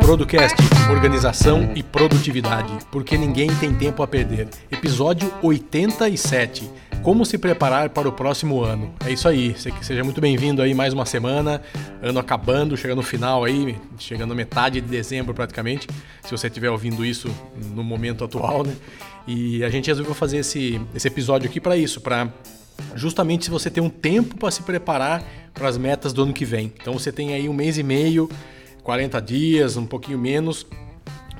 Producast, organização e produtividade, porque ninguém tem tempo a perder. Episódio 87. Como se preparar para o próximo ano? É isso aí. Seja muito bem-vindo aí mais uma semana, ano acabando, chegando no final aí, chegando metade de dezembro praticamente, se você estiver ouvindo isso no momento atual, né? E a gente resolveu fazer esse, esse episódio aqui para isso, para justamente se você ter um tempo para se preparar para as metas do ano que vem. Então você tem aí um mês e meio 40 dias, um pouquinho menos,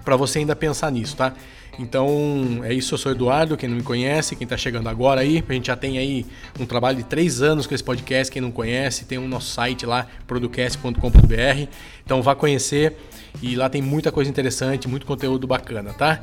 para você ainda pensar nisso, tá? Então é isso, eu sou Eduardo, quem não me conhece, quem está chegando agora aí, a gente já tem aí um trabalho de três anos com esse podcast, quem não conhece, tem o um nosso site lá, producast.com.br, então vá conhecer e lá tem muita coisa interessante, muito conteúdo bacana, tá?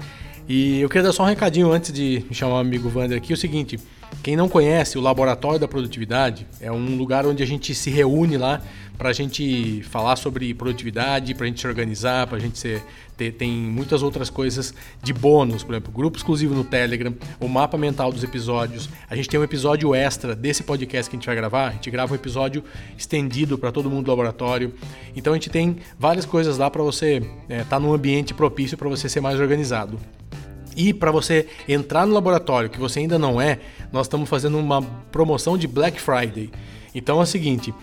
E eu queria dar só um recadinho antes de chamar o amigo Wander aqui, é o seguinte, quem não conhece o Laboratório da Produtividade, é um lugar onde a gente se reúne lá para a gente falar sobre produtividade, para a gente se organizar, para a gente ser, ter, tem muitas outras coisas de bônus, por exemplo, grupo exclusivo no Telegram, o mapa mental dos episódios. A gente tem um episódio extra desse podcast que a gente vai gravar, a gente grava um episódio estendido para todo mundo do laboratório. Então a gente tem várias coisas lá para você estar é, tá num ambiente propício para você ser mais organizado. E para você entrar no laboratório, que você ainda não é, nós estamos fazendo uma promoção de Black Friday. Então é o seguinte,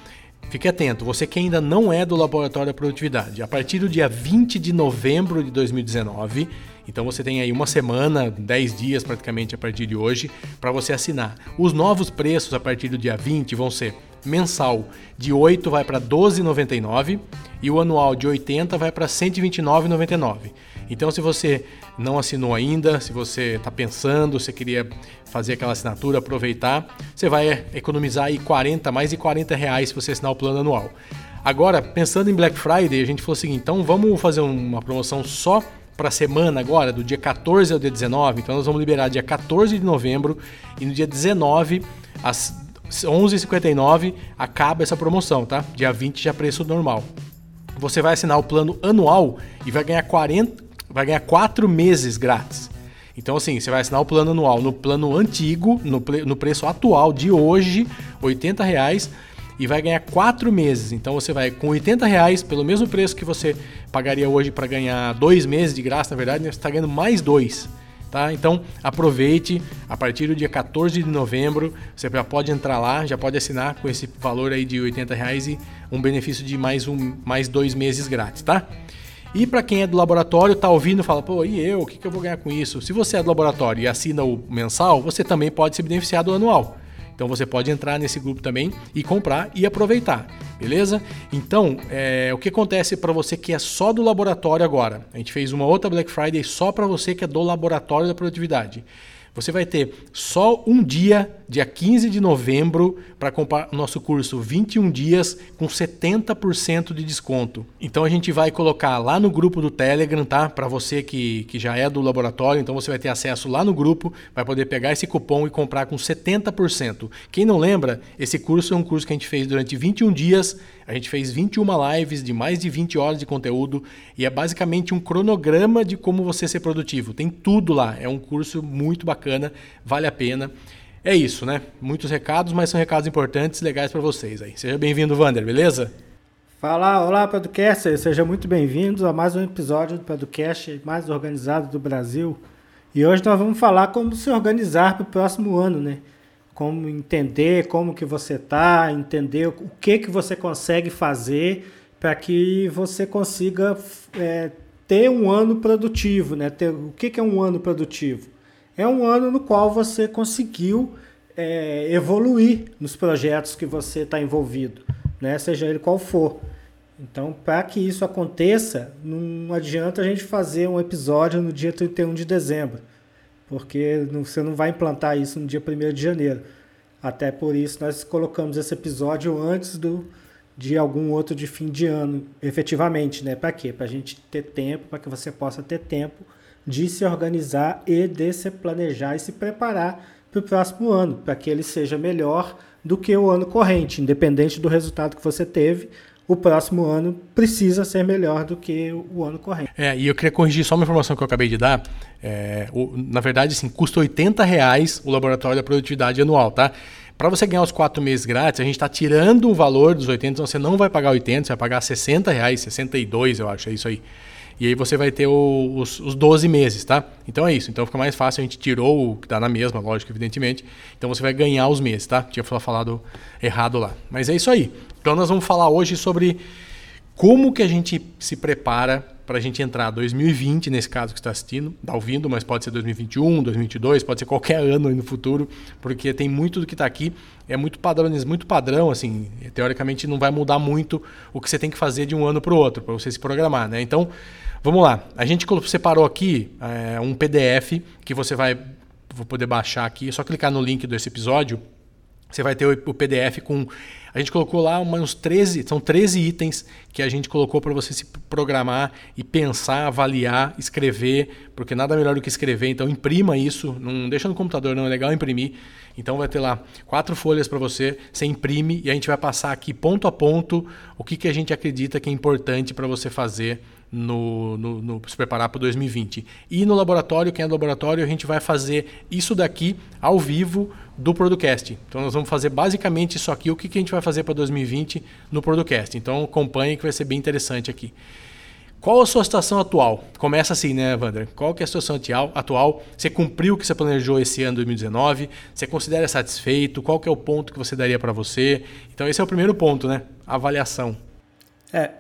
Fique atento, você que ainda não é do Laboratório da Produtividade, a partir do dia 20 de novembro de 2019, então você tem aí uma semana, 10 dias praticamente a partir de hoje, para você assinar. Os novos preços a partir do dia 20 vão ser mensal de 8 vai para 12,99 e o anual de 80 vai para 129,99. Então, se você não assinou ainda, se você está pensando, se queria fazer aquela assinatura, aproveitar, você vai economizar aí 40, mais de 40 reais se você assinar o plano anual. Agora, pensando em Black Friday, a gente falou o seguinte, então vamos fazer uma promoção só para a semana agora, do dia 14 ao dia 19. Então nós vamos liberar dia 14 de novembro e no dia 19, às 11h59, acaba essa promoção, tá? Dia 20 já preço normal. Você vai assinar o plano anual e vai ganhar 40, vai ganhar 4 meses grátis. Então, assim, você vai assinar o plano anual no plano antigo, no, no preço atual de hoje, R$ reais, e vai ganhar 4 meses. Então você vai com R$ reais, pelo mesmo preço que você pagaria hoje para ganhar 2 meses de graça, na verdade, né, você está ganhando mais dois. Tá? Então aproveite, a partir do dia 14 de novembro, você já pode entrar lá, já pode assinar com esse valor aí de 80 reais e um benefício de mais, um, mais dois meses grátis, tá? E para quem é do laboratório, tá ouvindo, fala, pô, e eu, o que, que eu vou ganhar com isso? Se você é do laboratório e assina o mensal, você também pode se beneficiar do anual. Então você pode entrar nesse grupo também e comprar e aproveitar, beleza? Então, é, o que acontece para você que é só do laboratório agora? A gente fez uma outra Black Friday só para você que é do laboratório da produtividade. Você vai ter só um dia, dia 15 de novembro, para comprar o nosso curso 21 dias com 70% de desconto. Então a gente vai colocar lá no grupo do Telegram, tá? Para você que, que já é do laboratório, então você vai ter acesso lá no grupo, vai poder pegar esse cupom e comprar com 70%. Quem não lembra, esse curso é um curso que a gente fez durante 21 dias a gente fez 21 lives de mais de 20 horas de conteúdo e é basicamente um cronograma de como você ser produtivo. Tem tudo lá. É um curso muito bacana, vale a pena. É isso, né? Muitos recados, mas são recados importantes, legais para vocês aí. Seja bem-vindo, Vander, beleza? Fala, olá, podcast. Sejam muito bem-vindos a mais um episódio do podcast mais organizado do Brasil. E hoje nós vamos falar como se organizar para o próximo ano, né? Como entender como que você está, entender o que que você consegue fazer para que você consiga é, ter um ano produtivo, né? Ter, o que, que é um ano produtivo? É um ano no qual você conseguiu é, evoluir nos projetos que você está envolvido, né? Seja ele qual for. Então, para que isso aconteça, não adianta a gente fazer um episódio no dia 31 de dezembro porque você não vai implantar isso no dia 1 de janeiro. Até por isso nós colocamos esse episódio antes do, de algum outro de fim de ano, efetivamente, né? Para quê? Para a gente ter tempo, para que você possa ter tempo de se organizar e de se planejar e se preparar para o próximo ano, para que ele seja melhor do que o ano corrente, independente do resultado que você teve. O próximo ano precisa ser melhor do que o ano corrente. É, e eu queria corrigir só uma informação que eu acabei de dar. É, o, na verdade, assim, custa 80 reais o laboratório da produtividade anual, tá? Para você ganhar os quatro meses grátis, a gente está tirando o valor dos 80, então você não vai pagar 80, você vai pagar 60 reais, 62, eu acho, é isso aí. E aí você vai ter o, os, os 12 meses, tá? Então é isso. Então fica mais fácil, a gente tirou o que está na mesma, lógico, evidentemente. Então você vai ganhar os meses, tá? Tinha falado errado lá. Mas é isso aí. Então nós vamos falar hoje sobre como que a gente se prepara para a gente entrar 2020, nesse caso que está assistindo, está ouvindo, mas pode ser 2021, 2022, pode ser qualquer ano aí no futuro, porque tem muito do que está aqui, é muito padrão, muito padrão, assim, teoricamente não vai mudar muito o que você tem que fazer de um ano para o outro, para você se programar, né? Então, vamos lá. A gente separou aqui é, um PDF que você vai vou poder baixar aqui, é só clicar no link desse episódio, você vai ter o PDF com a gente colocou lá uns 13, são 13 itens que a gente colocou para você se programar e pensar, avaliar, escrever, porque nada melhor do que escrever, então imprima isso, não deixa no computador, não é legal imprimir. Então vai ter lá quatro folhas para você, você imprime e a gente vai passar aqui ponto a ponto o que, que a gente acredita que é importante para você fazer no, no, no, se preparar para 2020. E no laboratório, quem é do laboratório, a gente vai fazer isso daqui ao vivo do Producast. Então nós vamos fazer basicamente isso aqui, o que, que a gente vai fazer para 2020 no Producast. Então acompanhe que vai ser bem interessante aqui. Qual a sua situação atual? Começa assim, né, Wander? Qual que é a situação atual? Você cumpriu o que você planejou esse ano 2019? Você considera satisfeito? Qual que é o ponto que você daria para você? Então esse é o primeiro ponto, né? Avaliação. É,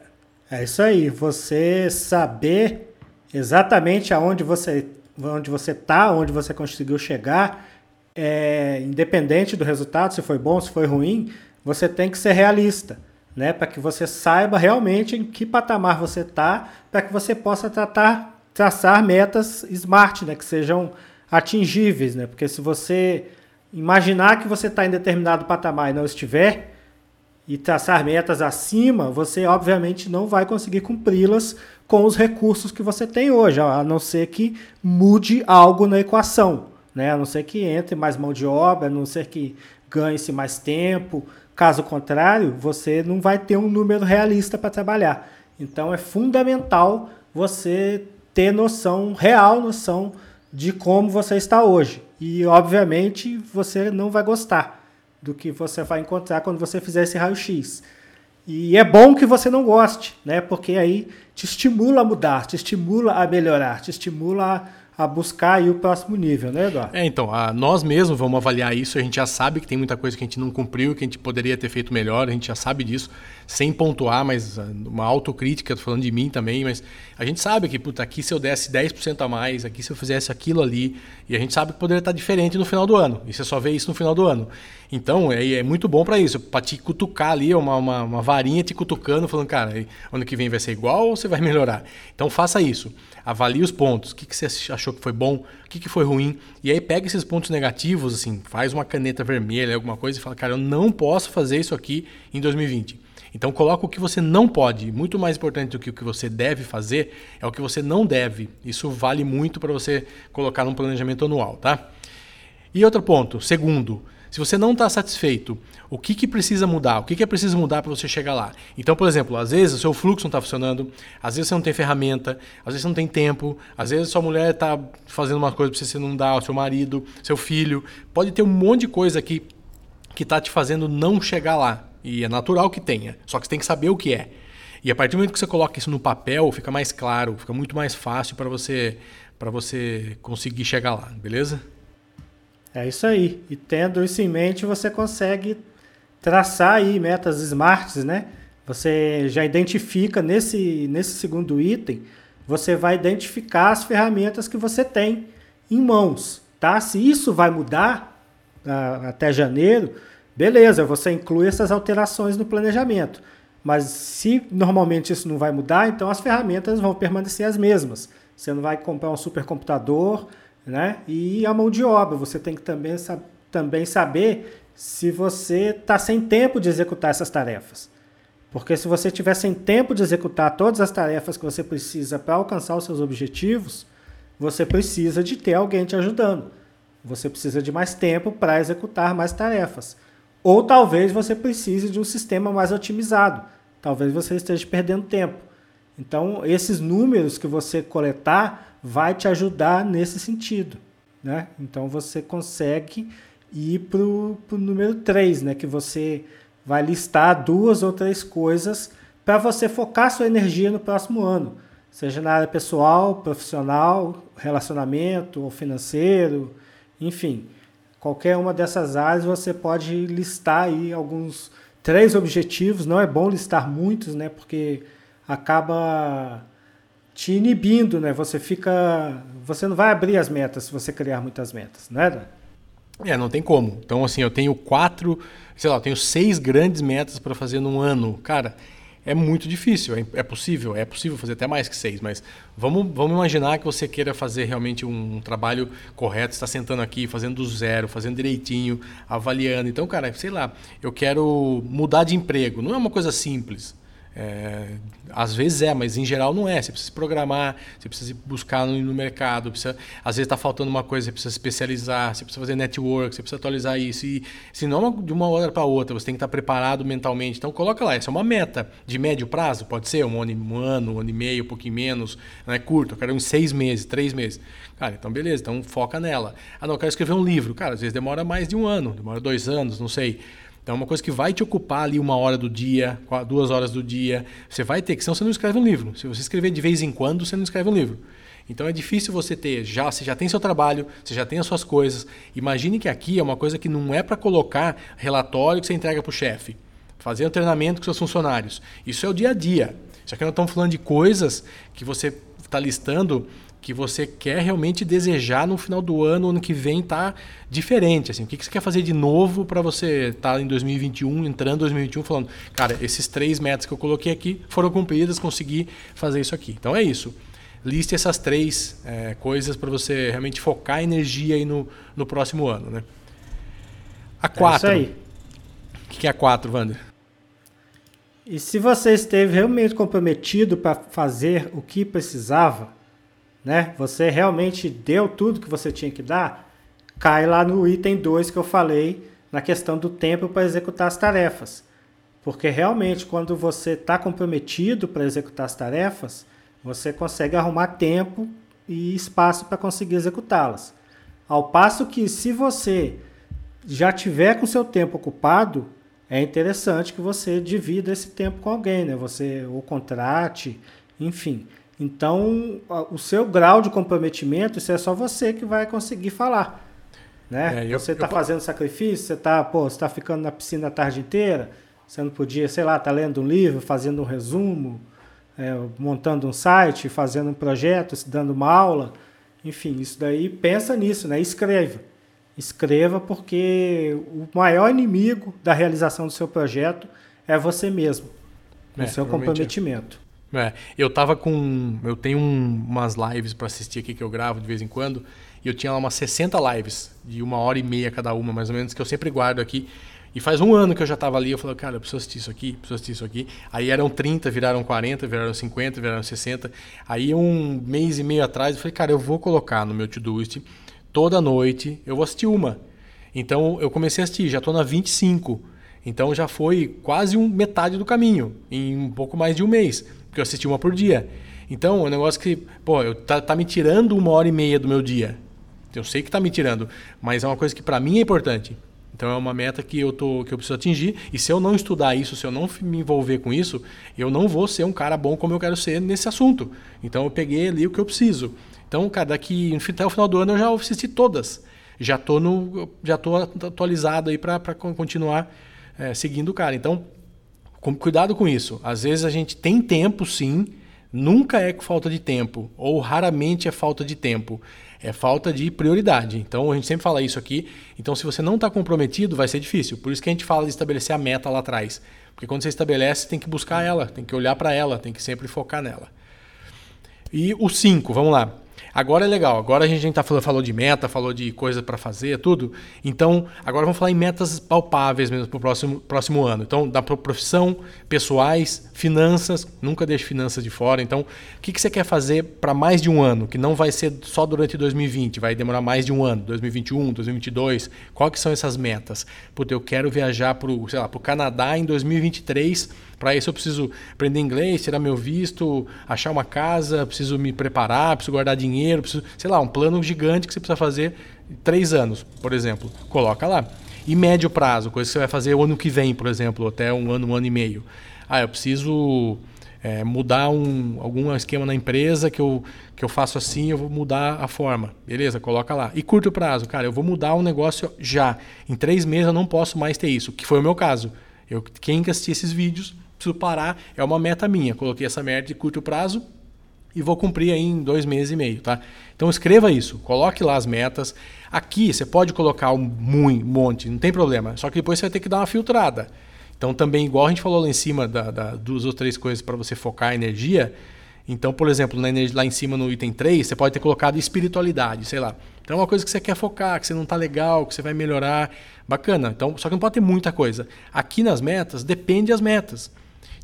é isso aí. Você saber exatamente aonde você onde você está, onde você conseguiu chegar é, independente do resultado, se foi bom, se foi ruim, você tem que ser realista, né? Para que você saiba realmente em que patamar você está, para que você possa tratar, traçar metas smart, né? Que sejam atingíveis, né? Porque se você imaginar que você está em determinado patamar e não estiver, e traçar metas acima, você obviamente não vai conseguir cumpri-las com os recursos que você tem hoje, a não ser que mude algo na equação né? A não ser que entre mais mão de obra, a não ser que ganhe-se mais tempo. Caso contrário, você não vai ter um número realista para trabalhar. Então é fundamental você ter noção, real noção de como você está hoje. E obviamente você não vai gostar do que você vai encontrar quando você fizer esse raio-x. E é bom que você não goste, né? Porque aí te estimula a mudar, te estimula a melhorar, te estimula a buscar o próximo nível, né, Eduardo? É, então, a, nós mesmos vamos avaliar isso, a gente já sabe que tem muita coisa que a gente não cumpriu, que a gente poderia ter feito melhor, a gente já sabe disso, sem pontuar, mas ah, uma autocrítica, tô falando de mim também, mas a gente sabe que, puta, aqui se eu desse 10% a mais, aqui se eu fizesse aquilo ali, e a gente sabe que poderia estar diferente no final do ano, e você só vê isso no final do ano. Então, é, é muito bom para isso, para te cutucar ali, uma, uma, uma varinha te cutucando, falando, cara, ano que vem vai ser igual ou você vai melhorar? Então, faça isso avalie os pontos. O que, que você achou que foi bom, o que, que foi ruim. E aí pega esses pontos negativos, assim, faz uma caneta vermelha, alguma coisa, e fala, cara, eu não posso fazer isso aqui em 2020. Então coloca o que você não pode. Muito mais importante do que o que você deve fazer é o que você não deve. Isso vale muito para você colocar num planejamento anual, tá? E outro ponto, segundo, se você não está satisfeito, o que, que precisa mudar? O que, que é preciso mudar para você chegar lá? Então, por exemplo, às vezes o seu fluxo não está funcionando, às vezes você não tem ferramenta, às vezes você não tem tempo, às vezes sua mulher está fazendo uma coisa para você não dá, o seu marido, seu filho. Pode ter um monte de coisa aqui que está te fazendo não chegar lá. E é natural que tenha, só que você tem que saber o que é. E a partir do momento que você coloca isso no papel, fica mais claro, fica muito mais fácil para você, você conseguir chegar lá, beleza? É isso aí. E tendo isso em mente, você consegue traçar aí metas smarts, né? Você já identifica nesse, nesse segundo item, você vai identificar as ferramentas que você tem em mãos, tá? Se isso vai mudar uh, até janeiro, beleza, você inclui essas alterações no planejamento. Mas se normalmente isso não vai mudar, então as ferramentas vão permanecer as mesmas. Você não vai comprar um supercomputador, né? E a mão de obra, você tem que também, também saber se você está sem tempo de executar essas tarefas. Porque se você tiver sem tempo de executar todas as tarefas que você precisa para alcançar os seus objetivos, você precisa de ter alguém te ajudando. Você precisa de mais tempo para executar mais tarefas. Ou talvez você precise de um sistema mais otimizado. talvez você esteja perdendo tempo. Então, esses números que você coletar vai te ajudar nesse sentido. Né? Então, você consegue ir para o número 3, né? que você vai listar duas ou três coisas para você focar sua energia no próximo ano, seja na área pessoal, profissional, relacionamento ou financeiro, enfim, qualquer uma dessas áreas você pode listar aí alguns três objetivos. Não é bom listar muitos, né? Porque acaba te inibindo, né? Você fica, você não vai abrir as metas se você criar muitas metas, né? É, não tem como. Então, assim, eu tenho quatro, sei lá, eu tenho seis grandes metas para fazer num ano. Cara, é muito difícil. É, é, possível, é possível fazer até mais que seis, mas vamos, vamos imaginar que você queira fazer realmente um, um trabalho correto, está sentando aqui, fazendo do zero, fazendo direitinho, avaliando. Então, cara, sei lá, eu quero mudar de emprego. Não é uma coisa simples. É, às vezes é, mas em geral não é. Você precisa programar, você precisa buscar no, no mercado, precisa, às vezes está faltando uma coisa, você precisa especializar, você precisa fazer network, você precisa atualizar isso. E se não de uma hora para outra, você tem que estar preparado mentalmente. Então coloca lá, essa é uma meta de médio prazo, pode ser um ano, um ano, um ano e meio, um pouquinho menos, não é curto, eu quero uns seis meses, três meses. Cara, então beleza, então foca nela. Ah, não, eu quero escrever um livro. Cara, às vezes demora mais de um ano, demora dois anos, não sei. Então é uma coisa que vai te ocupar ali uma hora do dia, duas horas do dia. Você vai ter que, senão você não escreve um livro. Se você escrever de vez em quando, você não escreve um livro. Então é difícil você ter, já você já tem seu trabalho, você já tem as suas coisas. Imagine que aqui é uma coisa que não é para colocar relatório que você entrega para o chefe, fazer treinamento com seus funcionários. Isso é o dia a dia. Só que nós estamos falando de coisas que você está listando que você quer realmente desejar no final do ano, ano que vem, tá diferente. Assim, o que, que você quer fazer de novo para você estar tá em 2021, entrando em 2021, falando, cara, esses três metas que eu coloquei aqui foram cumpridas, consegui fazer isso aqui. Então é isso. Liste essas três é, coisas para você realmente focar energia aí no, no próximo ano. Né? A quatro. É isso aí. O que é a quatro, Wander? E se você esteve realmente comprometido para fazer o que precisava, né? Você realmente deu tudo que você tinha que dar, cai lá no item 2 que eu falei na questão do tempo para executar as tarefas. Porque realmente, quando você está comprometido para executar as tarefas, você consegue arrumar tempo e espaço para conseguir executá-las. Ao passo que, se você já tiver com seu tempo ocupado, é interessante que você divida esse tempo com alguém, né? Você o contrate, enfim. Então, o seu grau de comprometimento, isso é só você que vai conseguir falar. Né? É, eu, você está fazendo sacrifício, você está tá ficando na piscina a tarde inteira, você não podia, sei lá, tá lendo um livro, fazendo um resumo, é, montando um site, fazendo um projeto, dando uma aula. Enfim, isso daí, pensa nisso, né? escreva. Escreva porque o maior inimigo da realização do seu projeto é você mesmo, o é, seu é. comprometimento. É, eu tava com. Eu tenho um, umas lives para assistir aqui que eu gravo de vez em quando. E eu tinha lá umas 60 lives, de uma hora e meia cada uma, mais ou menos, que eu sempre guardo aqui. E faz um ano que eu já estava ali, eu falei, cara, eu preciso assistir isso aqui, preciso assistir isso aqui. Aí eram 30, viraram 40, viraram 50, viraram 60. Aí um mês e meio atrás eu falei, cara, eu vou colocar no meu Todoist toda noite, eu vou assistir uma. Então eu comecei a assistir, já estou na 25. Então já foi quase um, metade do caminho, em um pouco mais de um mês porque eu assisti uma por dia. Então, é um negócio que, pô, eu, tá, tá me tirando uma hora e meia do meu dia. Eu sei que tá me tirando, mas é uma coisa que para mim é importante. Então é uma meta que eu, tô, que eu preciso atingir. E se eu não estudar isso, se eu não me envolver com isso, eu não vou ser um cara bom como eu quero ser nesse assunto. Então eu peguei ali o que eu preciso. Então, cara, daqui até o final do ano eu já assisti todas. Já tô, no, já tô atualizado aí para continuar é, seguindo o cara. Então, cuidado com isso. Às vezes a gente tem tempo, sim, nunca é falta de tempo, ou raramente é falta de tempo. É falta de prioridade. Então a gente sempre fala isso aqui. Então, se você não está comprometido, vai ser difícil. Por isso que a gente fala de estabelecer a meta lá atrás. Porque quando você estabelece, tem que buscar ela, tem que olhar para ela, tem que sempre focar nela. E o 5, vamos lá. Agora é legal. Agora a gente tá falou, falou de meta, falou de coisa para fazer, tudo. Então, agora vamos falar em metas palpáveis mesmo para o próximo, próximo ano. Então, da profissão, pessoais, finanças. Nunca deixe finanças de fora. Então, o que, que você quer fazer para mais de um ano? Que não vai ser só durante 2020, vai demorar mais de um ano. 2021, 2022. Qual que são essas metas? Puta, eu quero viajar para o Canadá em 2023 para isso eu preciso aprender inglês, tirar meu visto, achar uma casa, preciso me preparar, preciso guardar dinheiro, preciso, sei lá, um plano gigante que você precisa fazer três anos, por exemplo. Coloca lá. E médio prazo, coisa que você vai fazer o ano que vem, por exemplo, até um ano, um ano e meio. Ah, eu preciso é, mudar um, algum esquema na empresa que eu, que eu faço assim, eu vou mudar a forma. Beleza, coloca lá. E curto prazo, cara, eu vou mudar um negócio já. Em três meses eu não posso mais ter isso, que foi o meu caso. Eu, quem assistir esses vídeos preciso parar, é uma meta minha. Coloquei essa meta de curto prazo e vou cumprir aí em dois meses e meio, tá? Então escreva isso, coloque lá as metas. Aqui você pode colocar um monte, não tem problema. Só que depois você vai ter que dar uma filtrada. Então também, igual a gente falou lá em cima da, da duas ou três coisas para você focar a energia. Então, por exemplo, lá em cima no item 3, você pode ter colocado espiritualidade, sei lá. Então é uma coisa que você quer focar, que você não está legal, que você vai melhorar. Bacana. Então, só que não pode ter muita coisa. Aqui nas metas, depende das metas.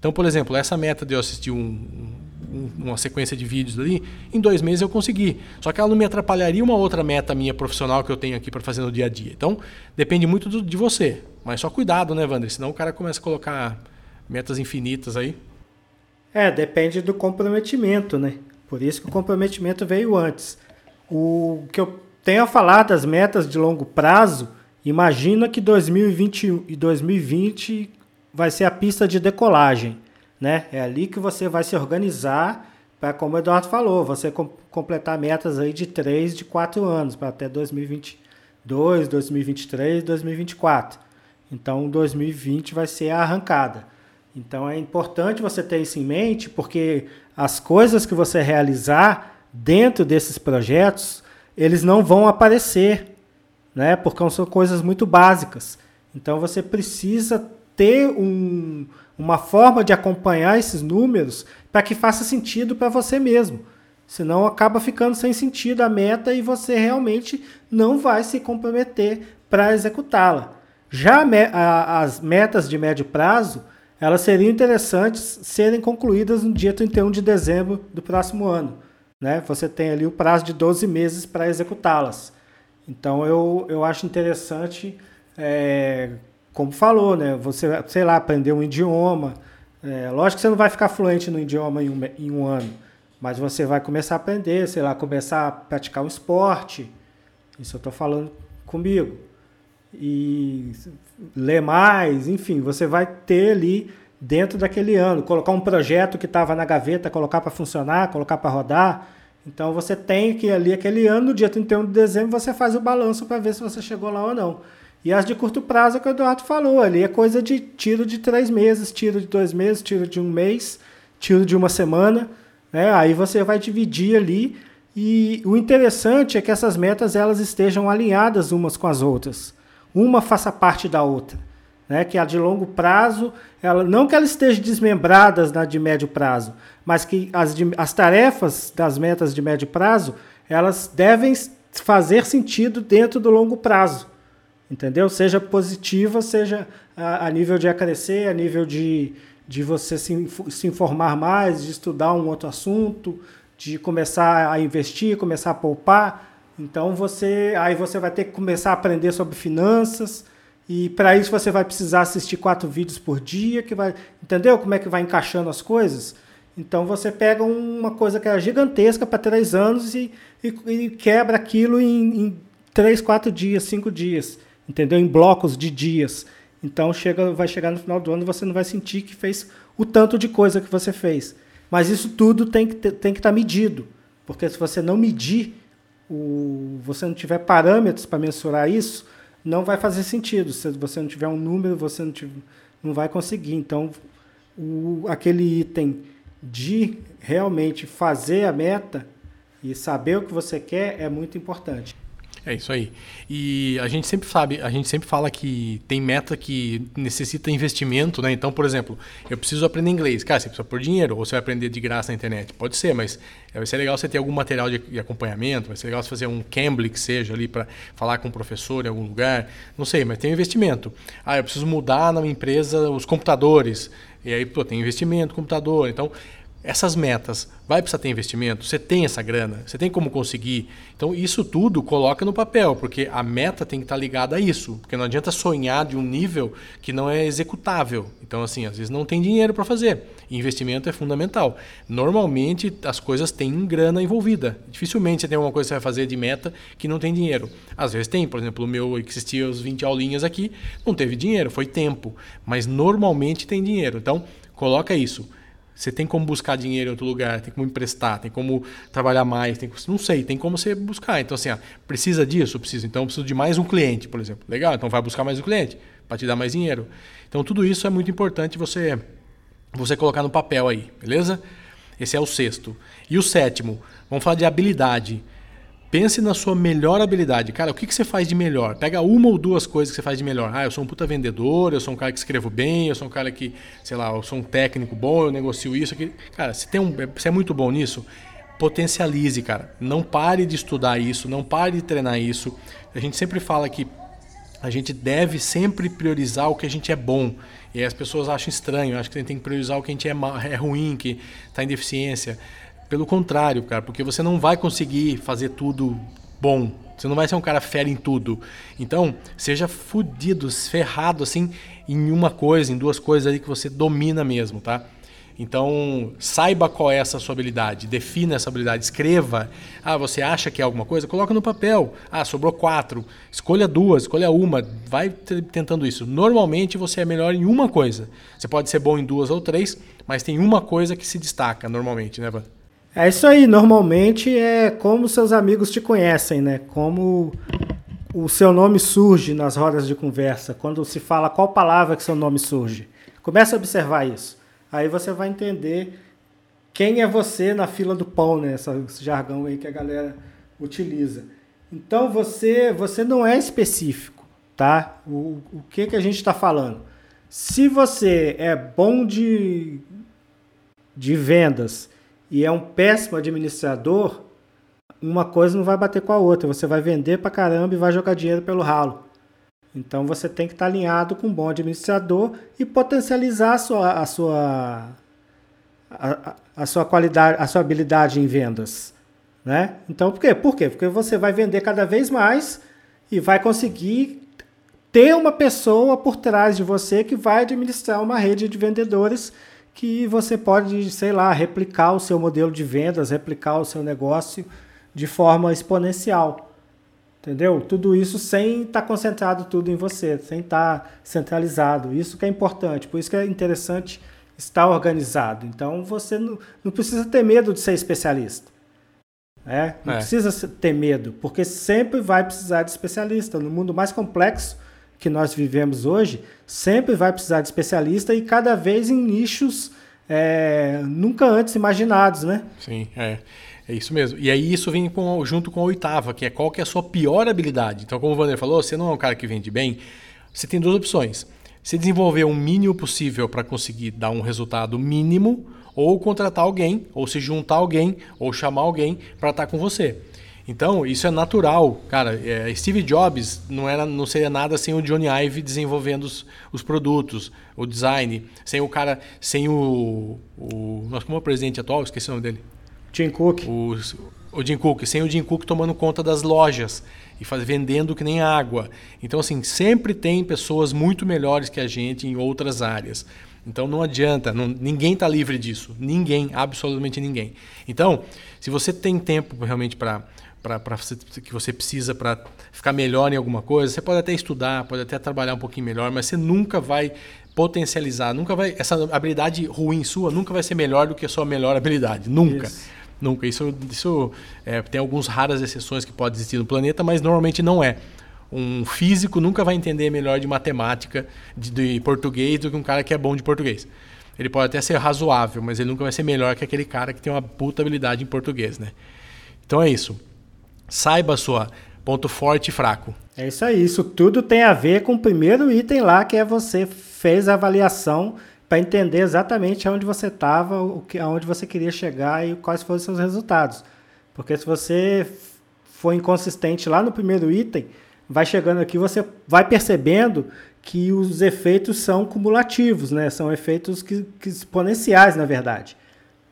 Então, por exemplo, essa meta de eu assistir um, um, uma sequência de vídeos ali, em dois meses eu consegui. Só que ela não me atrapalharia uma outra meta minha profissional que eu tenho aqui para fazer no dia a dia. Então, depende muito do, de você. Mas só cuidado, né, Wander? Senão o cara começa a colocar metas infinitas aí. É, depende do comprometimento, né? Por isso que o comprometimento veio antes. O que eu tenho a falar das metas de longo prazo, imagina que 2020 e 2020 vai ser a pista de decolagem. Né? É ali que você vai se organizar para, como o Eduardo falou, você com, completar metas aí de 3, de 4 anos, para até 2022, 2023, 2024. Então, 2020 vai ser a arrancada. Então, é importante você ter isso em mente, porque as coisas que você realizar dentro desses projetos, eles não vão aparecer, né? Porque são coisas muito básicas. Então, você precisa ter um, uma forma de acompanhar esses números para que faça sentido para você mesmo. Senão acaba ficando sem sentido a meta e você realmente não vai se comprometer para executá-la. Já as metas de médio prazo, elas seriam interessantes serem concluídas no dia 31 de dezembro do próximo ano. Né? Você tem ali o prazo de 12 meses para executá-las. Então eu, eu acho interessante é, como falou, né? Você, sei lá, aprender um idioma. É, lógico que você não vai ficar fluente no idioma em um, em um ano, mas você vai começar a aprender, sei lá, começar a praticar um esporte. Isso eu estou falando comigo. E ler mais, enfim, você vai ter ali dentro daquele ano, colocar um projeto que estava na gaveta, colocar para funcionar, colocar para rodar. Então você tem que ali aquele ano, no dia 31 de dezembro, você faz o balanço para ver se você chegou lá ou não. E as de curto prazo é que o Eduardo falou, ali é coisa de tiro de três meses, tiro de dois meses, tiro de um mês, tiro de uma semana, né? Aí você vai dividir ali e o interessante é que essas metas elas estejam alinhadas umas com as outras. Uma faça parte da outra. Né, que a de longo prazo, ela, não que elas estejam desmembradas na de médio prazo, mas que as, de, as tarefas das metas de médio prazo, elas devem fazer sentido dentro do longo prazo entendeu? Seja positiva, seja a, a nível de acrescer, a nível de, de você se, se informar mais, de estudar um outro assunto, de começar a investir, começar a poupar. Então você aí você vai ter que começar a aprender sobre finanças e para isso você vai precisar assistir quatro vídeos por dia, que vai, entendeu? Como é que vai encaixando as coisas? Então você pega uma coisa que é gigantesca para três anos e, e, e, quebra aquilo em, em três, quatro dias, cinco dias entendeu? Em blocos de dias. Então chega, vai chegar no final do ano e você não vai sentir que fez o tanto de coisa que você fez. Mas isso tudo tem que tem que estar tá medido, porque se você não medir, o, você não tiver parâmetros para mensurar isso, não vai fazer sentido. Se você não tiver um número, você não, tiver, não vai conseguir. Então, o, aquele item de realmente fazer a meta e saber o que você quer é muito importante. É isso aí. E a gente sempre sabe, a gente sempre fala que tem meta que necessita investimento, né? Então, por exemplo, eu preciso aprender inglês. Cara, você precisa pôr dinheiro, ou você vai aprender de graça na internet. Pode ser, mas vai ser legal você ter algum material de, acompanhamento, vai ser legal você fazer um Cambly que seja ali para falar com um professor em algum lugar. Não sei, mas tem um investimento. Ah, eu preciso mudar na minha empresa os computadores. E aí, pô, tem investimento, computador. Então, essas metas, vai precisar ter investimento? Você tem essa grana? Você tem como conseguir? Então, isso tudo coloca no papel, porque a meta tem que estar ligada a isso. Porque não adianta sonhar de um nível que não é executável. Então, assim, às vezes não tem dinheiro para fazer. Investimento é fundamental. Normalmente, as coisas têm grana envolvida. Dificilmente você tem alguma coisa que você vai fazer de meta que não tem dinheiro. Às vezes tem, por exemplo, o meu que existia os 20 aulinhas aqui, não teve dinheiro, foi tempo. Mas normalmente tem dinheiro. Então, coloca isso você tem como buscar dinheiro em outro lugar, tem como emprestar, tem como trabalhar mais, tem, não sei, tem como você buscar. Então, assim, ó, precisa disso? Precisa. Então, preciso de mais um cliente, por exemplo. Legal, então vai buscar mais um cliente para te dar mais dinheiro. Então, tudo isso é muito importante você, você colocar no papel aí, beleza? Esse é o sexto. E o sétimo, vamos falar de habilidade. Pense na sua melhor habilidade. Cara, o que, que você faz de melhor? Pega uma ou duas coisas que você faz de melhor. Ah, eu sou um puta vendedor, eu sou um cara que escrevo bem, eu sou um cara que, sei lá, eu sou um técnico bom, eu negocio isso aqui. Cara, você, tem um, você é muito bom nisso, potencialize, cara. Não pare de estudar isso, não pare de treinar isso. A gente sempre fala que a gente deve sempre priorizar o que a gente é bom. E as pessoas acham estranho, acham que a gente tem que priorizar o que a gente é, é ruim, que está em deficiência. Pelo contrário, cara, porque você não vai conseguir fazer tudo bom. Você não vai ser um cara fera em tudo. Então, seja fudido, ferrado assim em uma coisa, em duas coisas ali que você domina mesmo, tá? Então, saiba qual é essa sua habilidade, defina essa habilidade, escreva. Ah, você acha que é alguma coisa? Coloca no papel. Ah, sobrou quatro. Escolha duas, escolha uma. Vai tentando isso. Normalmente você é melhor em uma coisa. Você pode ser bom em duas ou três, mas tem uma coisa que se destaca normalmente, né, Van? É isso aí, normalmente é como seus amigos te conhecem, né? Como o seu nome surge nas rodas de conversa, quando se fala qual palavra que seu nome surge. Comece a observar isso. Aí você vai entender quem é você na fila do pão, né? Esse jargão aí que a galera utiliza. Então você, você não é específico, tá? O, o que, que a gente está falando? Se você é bom de, de vendas e é um péssimo administrador, uma coisa não vai bater com a outra. Você vai vender para caramba e vai jogar dinheiro pelo ralo. Então você tem que estar alinhado com um bom administrador e potencializar a sua, a sua, a, a sua qualidade, a sua habilidade em vendas. Né? Então por quê? Por quê? Porque você vai vender cada vez mais e vai conseguir ter uma pessoa por trás de você que vai administrar uma rede de vendedores que você pode, sei lá, replicar o seu modelo de vendas, replicar o seu negócio de forma exponencial. Entendeu? Tudo isso sem estar tá concentrado tudo em você, sem estar tá centralizado. Isso que é importante, por isso que é interessante estar organizado. Então você não, não precisa ter medo de ser especialista. Né? Não é. precisa ter medo, porque sempre vai precisar de especialista. No mundo mais complexo, que nós vivemos hoje, sempre vai precisar de especialista e cada vez em nichos é, nunca antes imaginados, né? Sim, é. É isso mesmo. E aí isso vem com, junto com a oitava, que é qual que é a sua pior habilidade. Então, como o Wander falou, você não é um cara que vende bem, você tem duas opções. Você desenvolver o mínimo possível para conseguir dar um resultado mínimo, ou contratar alguém, ou se juntar alguém, ou chamar alguém para estar tá com você. Então, isso é natural. Cara, é, Steve Jobs não, era, não seria nada sem o Johnny Ive desenvolvendo os, os produtos, o design, sem o cara, sem o. o nossa, como é o presidente atual? Esqueci o nome dele. Tim Cook. O, o Jim Cook, sem o Jim Cook tomando conta das lojas e faz, vendendo que nem água. Então, assim, sempre tem pessoas muito melhores que a gente em outras áreas. Então não adianta, não, ninguém está livre disso. Ninguém, absolutamente ninguém. Então, se você tem tempo realmente para para que você precisa para ficar melhor em alguma coisa, você pode até estudar, pode até trabalhar um pouquinho melhor, mas você nunca vai potencializar, nunca vai essa habilidade ruim sua nunca vai ser melhor do que a sua melhor habilidade, nunca. Isso. Nunca. Isso, isso é, tem algumas raras exceções que podem existir no planeta, mas normalmente não é. Um físico nunca vai entender melhor de matemática, de, de português, do que um cara que é bom de português. Ele pode até ser razoável, mas ele nunca vai ser melhor que aquele cara que tem uma puta habilidade em português, né? Então é isso. Saiba sua ponto forte e fraco. É isso aí. Isso tudo tem a ver com o primeiro item lá, que é você fez a avaliação para entender exatamente aonde você estava, aonde você queria chegar e quais foram os seus resultados. Porque se você for inconsistente lá no primeiro item, vai chegando aqui, você vai percebendo que os efeitos são cumulativos, né? São efeitos que, que exponenciais, na verdade.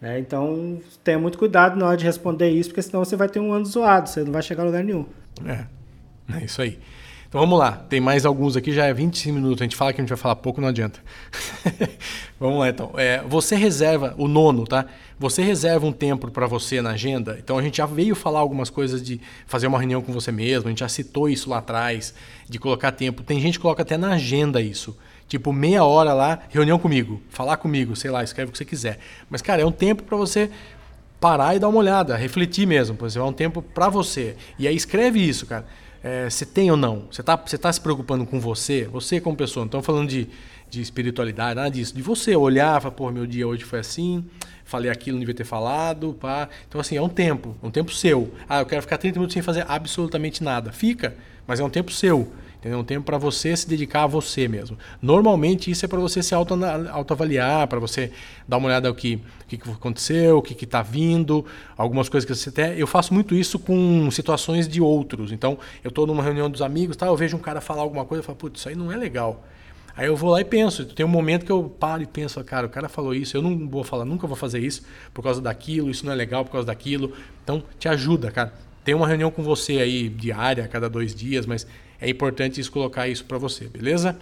Né? Então, tenha muito cuidado na hora de responder isso, porque senão você vai ter um ano zoado, você não vai chegar a lugar nenhum. É, é isso aí. Então vamos lá, tem mais alguns aqui, já é 25 minutos. A gente fala que a gente vai falar pouco, não adianta. vamos lá então. É, você reserva, o nono, tá? Você reserva um tempo para você na agenda. Então a gente já veio falar algumas coisas de fazer uma reunião com você mesmo, a gente já citou isso lá atrás, de colocar tempo. Tem gente que coloca até na agenda isso. Tipo, meia hora lá, reunião comigo, falar comigo, sei lá, escreve o que você quiser. Mas, cara, é um tempo para você parar e dar uma olhada, refletir mesmo. Por é um tempo para você. E aí escreve isso, cara é, você tem ou não? Você está você tá se preocupando com você? Você como pessoa. Não estamos falando de, de espiritualidade, nada disso. De você olhar, falar, pô, meu dia hoje foi assim, falei aquilo, não devia ter falado. Pá. Então, assim, é um tempo, é um tempo seu. Ah, eu quero ficar 30 minutos sem fazer absolutamente nada. Fica, mas é um tempo seu. Entendeu? Um tempo para você se dedicar a você mesmo. Normalmente isso é para você se auto, autoavaliar, para você dar uma olhada no que, que, que aconteceu, o que está vindo, algumas coisas que você tem. Eu faço muito isso com situações de outros. Então, eu estou numa reunião dos amigos, tá, eu vejo um cara falar alguma coisa, eu falo, putz, isso aí não é legal. Aí eu vou lá e penso. Tem um momento que eu paro e penso, cara, o cara falou isso, eu não vou falar, nunca vou fazer isso por causa daquilo, isso não é legal por causa daquilo. Então, te ajuda, cara. Tem uma reunião com você aí diária, a cada dois dias, mas é importante isso, colocar isso para você, beleza?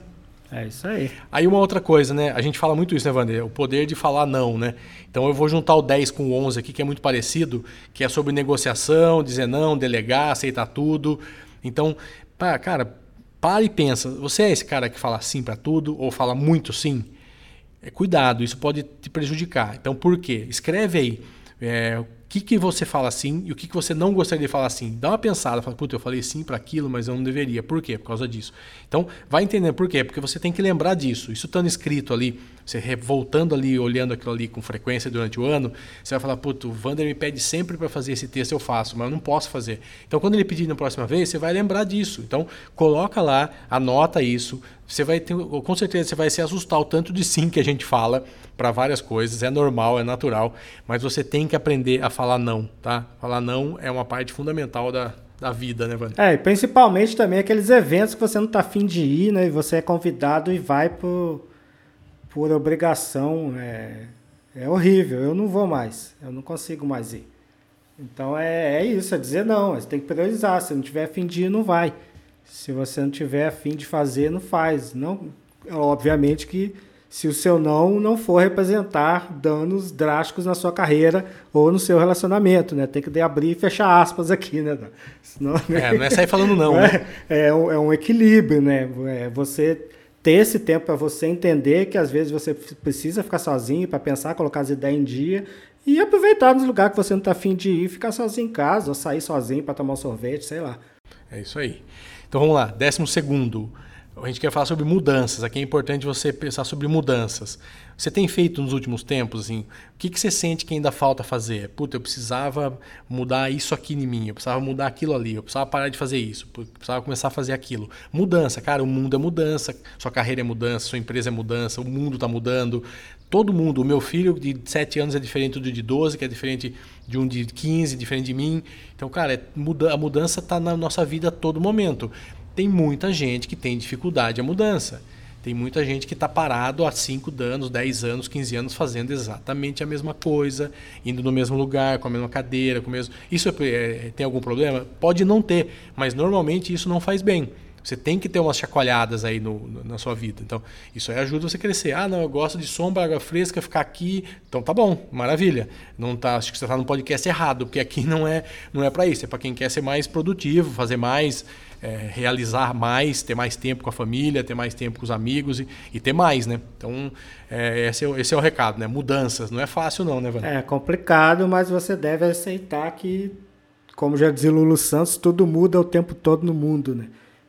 É isso aí. Aí uma outra coisa, né? A gente fala muito isso, né, Wander? O poder de falar não, né? Então eu vou juntar o 10 com o 11 aqui, que é muito parecido, que é sobre negociação, dizer não, delegar, aceitar tudo. Então, pá, cara, para e pensa. Você é esse cara que fala sim para tudo ou fala muito sim? É, cuidado, isso pode te prejudicar. Então, por quê? Escreve aí. É, que, que você fala sim e o que, que você não gostaria de falar sim. Dá uma pensada, fala, puta, eu falei sim para aquilo, mas eu não deveria. Por quê? Por causa disso. Então, vai entender por quê? Porque você tem que lembrar disso. Isso estando escrito ali, você voltando ali, olhando aquilo ali com frequência durante o ano, você vai falar, puta, o Vander me pede sempre para fazer esse texto, eu faço, mas eu não posso fazer. Então, quando ele pedir na próxima vez, você vai lembrar disso. Então, coloca lá, anota isso. Você vai ter, com certeza, você vai se assustar o tanto de sim que a gente fala para várias coisas. É normal, é natural, mas você tem que aprender a falar não, tá? Falar não é uma parte fundamental da, da vida, né, Vânia? É, e principalmente também aqueles eventos que você não tá afim de ir, né? E você é convidado e vai por por obrigação é, é horrível. Eu não vou mais, eu não consigo mais ir. Então é, é isso, é dizer não. Você tem que priorizar. Se não tiver afim de ir, não vai. Se você não tiver afim de fazer, não faz. Não, obviamente que se o seu não não for representar danos drásticos na sua carreira ou no seu relacionamento, né? Tem que abrir e fechar aspas aqui, né? Senão, é, não é sair falando não, é, né? É, um, é um equilíbrio, né? É você ter esse tempo para você entender que às vezes você precisa ficar sozinho para pensar, colocar as ideias em dia e aproveitar nos lugares que você não está afim de ir, ficar sozinho em casa, ou sair sozinho para tomar um sorvete, sei lá. É isso aí. Então vamos lá, décimo segundo. A gente quer falar sobre mudanças. Aqui é importante você pensar sobre mudanças. Você tem feito nos últimos tempos, assim, o que, que você sente que ainda falta fazer? Puta, eu precisava mudar isso aqui em mim, eu precisava mudar aquilo ali, eu precisava parar de fazer isso, eu precisava começar a fazer aquilo. Mudança, cara, o mundo é mudança, sua carreira é mudança, sua empresa é mudança, o mundo está mudando. Todo mundo, o meu filho de 7 anos é diferente do de 12, que é diferente de um de 15, diferente de mim. Então, cara, é, muda, a mudança está na nossa vida a todo momento tem muita gente que tem dificuldade a mudança. Tem muita gente que está parado há 5 anos, 10 anos, 15 anos fazendo exatamente a mesma coisa, indo no mesmo lugar, com a mesma cadeira, com o mesmo. Isso é, é, tem algum problema? Pode não ter, mas normalmente isso não faz bem. Você tem que ter umas chacoalhadas aí no, no, na sua vida. Então, isso aí ajuda você a crescer. Ah, não, eu gosto de sombra, água fresca, ficar aqui. Então, tá bom, maravilha. Não tá, acho que você está no podcast errado, porque aqui não é, não é para isso. É para quem quer ser mais produtivo, fazer mais é, realizar mais, ter mais tempo com a família, ter mais tempo com os amigos e, e ter mais, né? Então, é, esse, é, esse é o recado, né? Mudanças. Não é fácil não, né, Vânia? É complicado, mas você deve aceitar que, como já dizia Lulu Santos, tudo muda o tempo todo no mundo, né?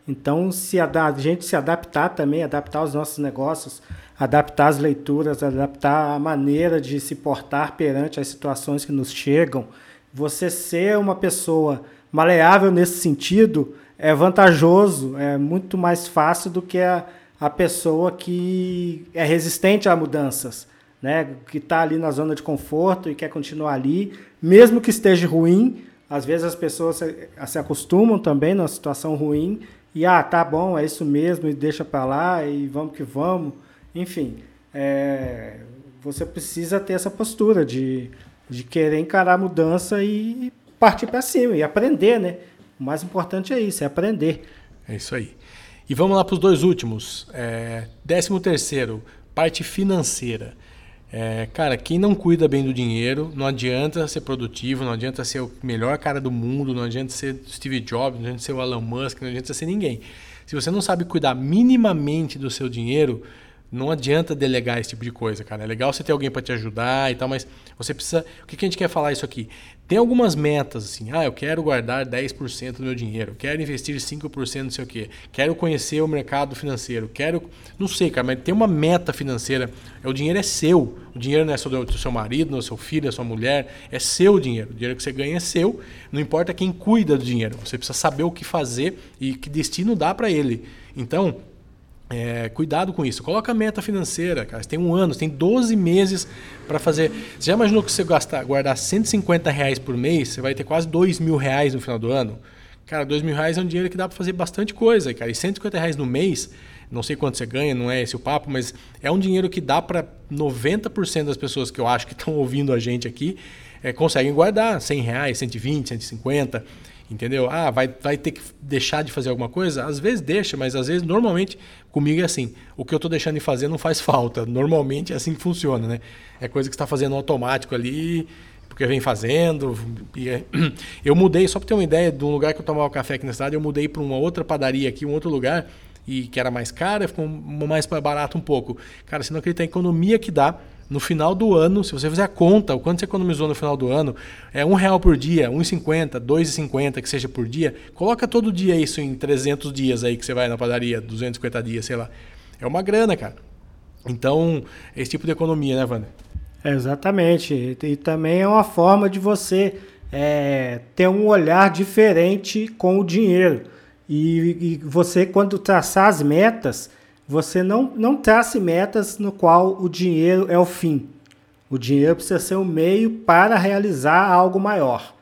Então, se a, gente se adaptar também, adaptar os nossos negócios, adaptar as leituras, adaptar a maneira de se portar perante as situações que nos chegam, você ser uma pessoa maleável nesse sentido é vantajoso, é muito mais fácil do que a, a pessoa que é resistente a mudanças, né? Que está ali na zona de conforto e quer continuar ali, mesmo que esteja ruim. Às vezes as pessoas se, se acostumam também numa situação ruim e ah, tá bom, é isso mesmo e deixa para lá e vamos que vamos. Enfim, é, você precisa ter essa postura de, de querer encarar a mudança e partir para cima e aprender, né? O mais importante é isso, é aprender. É isso aí. E vamos lá para os dois últimos. É, décimo terceiro, parte financeira. É, cara, quem não cuida bem do dinheiro, não adianta ser produtivo, não adianta ser o melhor cara do mundo, não adianta ser Steve Jobs, não adianta ser o Elon Musk, não adianta ser ninguém. Se você não sabe cuidar minimamente do seu dinheiro, não adianta delegar esse tipo de coisa, cara. É legal você ter alguém para te ajudar e tal, mas você precisa. O que, que a gente quer falar isso aqui? Tem algumas metas, assim. Ah, eu quero guardar 10% do meu dinheiro, quero investir 5% não sei o quê, quero conhecer o mercado financeiro, quero. Não sei, cara, mas tem uma meta financeira. O dinheiro é seu. O dinheiro não é só do seu marido, não é seu filho, é sua mulher. É seu dinheiro. O dinheiro que você ganha é seu. Não importa quem cuida do dinheiro. Você precisa saber o que fazer e que destino dá para ele. Então, é, cuidado com isso. Coloca meta financeira, cara. Você tem um ano, você tem 12 meses para fazer. Você já imaginou que você gastar, guardar 150 reais por mês, você vai ter quase 2 mil reais no final do ano? Cara, 2 mil reais é um dinheiro que dá para fazer bastante coisa, cara. E 150 reais no mês, não sei quanto você ganha, não é esse o papo, mas é um dinheiro que dá para 90% das pessoas que eu acho que estão ouvindo a gente aqui é, conseguem guardar 100 reais, 120, 150 entendeu? Ah, vai, vai ter que deixar de fazer alguma coisa? Às vezes deixa, mas às vezes, normalmente, comigo é assim. O que eu estou deixando de fazer não faz falta. Normalmente é assim que funciona, né? É coisa que está fazendo automático ali, porque vem fazendo. É... Eu mudei, só para ter uma ideia, de um lugar que eu tomava café aqui na cidade, eu mudei para uma outra padaria aqui, um outro lugar, e que era mais cara, ficou mais barato um pouco. Cara, você não acredita a economia que dá no final do ano, se você fizer a conta, o quanto você economizou no final do ano, é um real por dia, 1,50, 2,50 que seja por dia, coloca todo dia isso em 300 dias aí que você vai na padaria, 250 dias, sei lá. É uma grana, cara. Então, esse tipo de economia, né, Wander? Exatamente. E também é uma forma de você é, ter um olhar diferente com o dinheiro. E, e você, quando traçar as metas, você não, não trace metas no qual o dinheiro é o fim. O dinheiro precisa ser o um meio para realizar algo maior,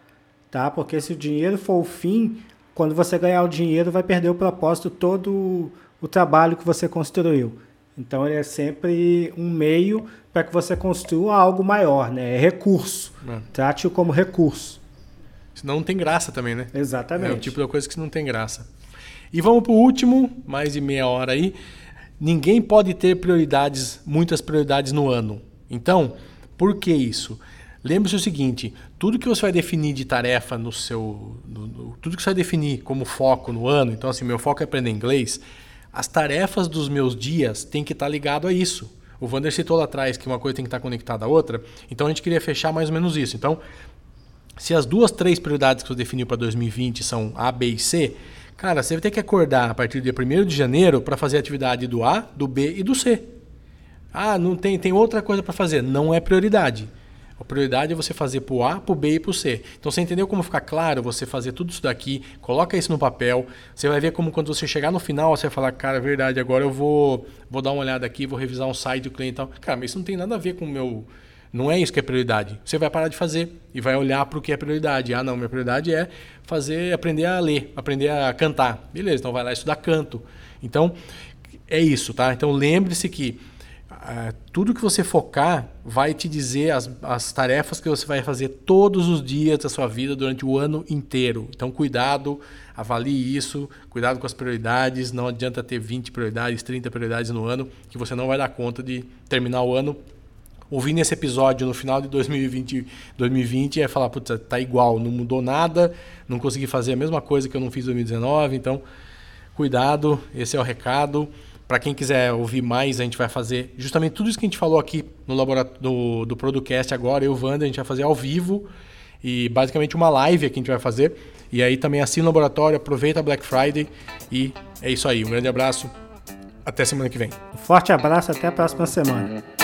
tá? Porque se o dinheiro for o fim, quando você ganhar o dinheiro, vai perder o propósito todo o trabalho que você construiu. Então ele é sempre um meio para que você construa algo maior, né? É recurso. É. Trate-o como recurso. Senão não tem graça também, né? Exatamente. É o tipo de coisa que não tem graça. E vamos para o último, mais de meia hora aí. Ninguém pode ter prioridades, muitas prioridades no ano. Então, por que isso? Lembre-se o seguinte: tudo que você vai definir de tarefa no seu. No, no, tudo que você vai definir como foco no ano, então, assim, meu foco é aprender inglês, as tarefas dos meus dias têm que estar ligado a isso. O Vander citou lá atrás que uma coisa tem que estar conectada à outra, então a gente queria fechar mais ou menos isso. Então, se as duas, três prioridades que você definiu para 2020 são A, B e C, Cara, você vai ter que acordar a partir do dia 1 de janeiro para fazer a atividade do A, do B e do C. Ah, não tem, tem outra coisa para fazer. Não é prioridade. A prioridade é você fazer para o A, para o B e para o C. Então você entendeu como ficar claro você fazer tudo isso daqui, coloca isso no papel. Você vai ver como quando você chegar no final, você vai falar, cara, verdade, agora eu vou, vou dar uma olhada aqui, vou revisar um site do cliente e tal. Cara, mas isso não tem nada a ver com o meu não é isso que é prioridade. Você vai parar de fazer e vai olhar para o que é prioridade. Ah, não, minha prioridade é fazer, aprender a ler, aprender a cantar. Beleza, então vai lá estudar canto. Então, é isso, tá? Então lembre-se que uh, tudo que você focar vai te dizer as, as tarefas que você vai fazer todos os dias da sua vida durante o ano inteiro. Então, cuidado, avalie isso, cuidado com as prioridades. Não adianta ter 20 prioridades, 30 prioridades no ano, que você não vai dar conta de terminar o ano ouvindo esse episódio no final de 2020, 2020 é falar, putz, tá igual, não mudou nada, não consegui fazer a mesma coisa que eu não fiz em 2019, então cuidado, esse é o recado. Para quem quiser ouvir mais, a gente vai fazer justamente tudo isso que a gente falou aqui no laboratório do, Producast agora, eu e o Wander, a gente vai fazer ao vivo e basicamente uma live que a gente vai fazer. E aí também assina o laboratório, aproveita a Black Friday e é isso aí. Um grande abraço, até semana que vem. Um forte abraço, até a próxima semana.